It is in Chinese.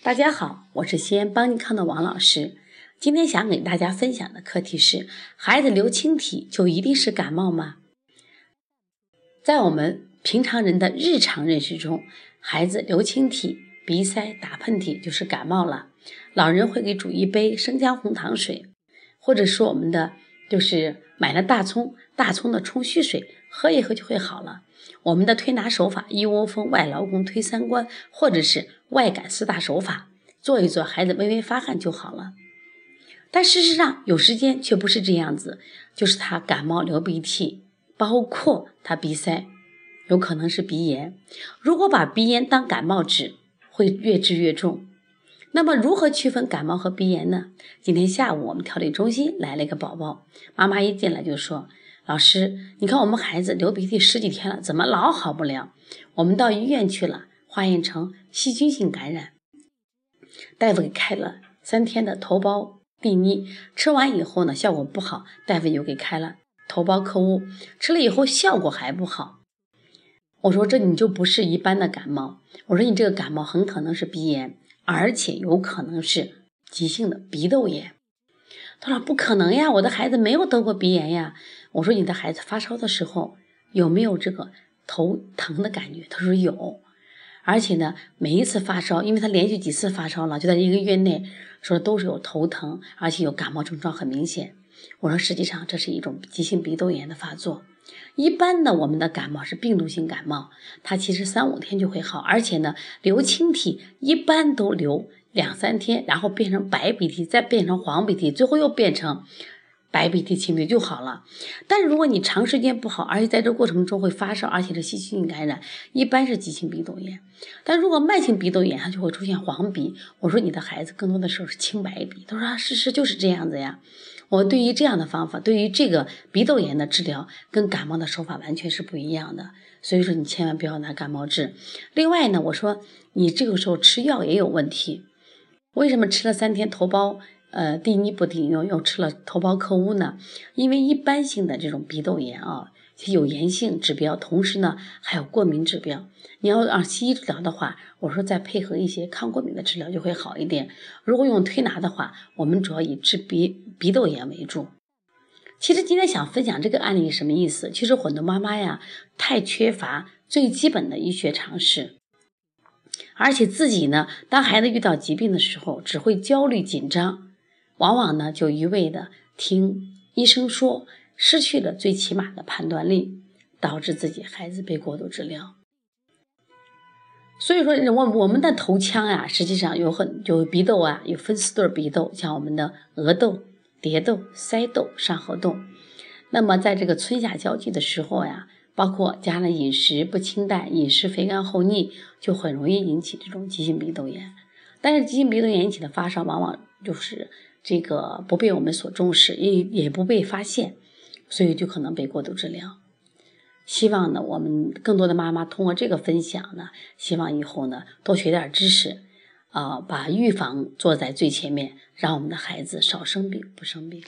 大家好，我是西安邦尼康的王老师。今天想给大家分享的课题是：孩子流清涕就一定是感冒吗？在我们平常人的日常认识中，孩子流清涕、鼻塞、打喷嚏就是感冒了。老人会给煮一杯生姜红糖水，或者说我们的就是买了大葱，大葱的冲虚水，喝一喝就会好了。我们的推拿手法：一窝蜂、外劳宫、推三关，或者是外感四大手法，做一做，孩子微微发汗就好了。但事实上，有时间却不是这样子，就是他感冒流鼻涕，包括他鼻塞，有可能是鼻炎。如果把鼻炎当感冒治，会越治越重。那么如何区分感冒和鼻炎呢？今天下午我们调理中心来了一个宝宝，妈妈一进来就说：“老师，你看我们孩子流鼻涕十几天了，怎么老好不了？我们到医院去了，化验成细菌性感染，大夫给开了三天的头孢。”地尼吃完以后呢，效果不好，大夫又给开了头孢克乌，吃了以后效果还不好。我说这你就不是一般的感冒，我说你这个感冒很可能是鼻炎，而且有可能是急性的鼻窦炎。他说不可能呀，我的孩子没有得过鼻炎呀。我说你的孩子发烧的时候有没有这个头疼的感觉？他说有。而且呢，每一次发烧，因为他连续几次发烧了，就在一个月内，说都是有头疼，而且有感冒症状很明显。我说实际上这是一种急性鼻窦炎的发作。一般的我们的感冒是病毒性感冒，它其实三五天就会好，而且呢流清涕一般都流两三天，然后变成白鼻涕，再变成黄鼻涕，最后又变成。白鼻涕、清鼻就好了，但是如果你长时间不好，而且在这过程中会发烧，而且是细菌性感染，一般是急性鼻窦炎。但如果慢性鼻窦炎，它就会出现黄鼻。我说你的孩子更多的时候是清白鼻，他说事实就是这样子呀。我对于这样的方法，对于这个鼻窦炎的治疗，跟感冒的手法完全是不一样的。所以说你千万不要拿感冒治。另外呢，我说你这个时候吃药也有问题，为什么吃了三天头孢？呃，地尼不顶用，又吃了头孢克乌呢？因为一般性的这种鼻窦炎啊，有炎性指标，同时呢还有过敏指标。你要让西医治疗的话，我说再配合一些抗过敏的治疗就会好一点。如果用推拿的话，我们主要以治鼻鼻窦炎为主。其实今天想分享这个案例什么意思？其实很多妈妈呀，太缺乏最基本的医学常识，而且自己呢，当孩子遇到疾病的时候，只会焦虑紧张。往往呢，就一味的听医生说，失去了最起码的判断力，导致自己孩子被过度治疗。所以说，我我们的头腔呀，实际上有很有鼻窦啊，有分四对鼻窦，像我们的额窦、蝶窦、腮窦、上颌窦。那么在这个春夏交际的时候呀，包括加上饮食不清淡、饮食肥甘厚腻，就很容易引起这种急性鼻窦炎。但是急性鼻窦炎引起的发烧，往往就是这个不被我们所重视，也也不被发现，所以就可能被过度治疗。希望呢，我们更多的妈妈通过这个分享呢，希望以后呢多学点知识，啊，把预防做在最前面，让我们的孩子少生病，不生病。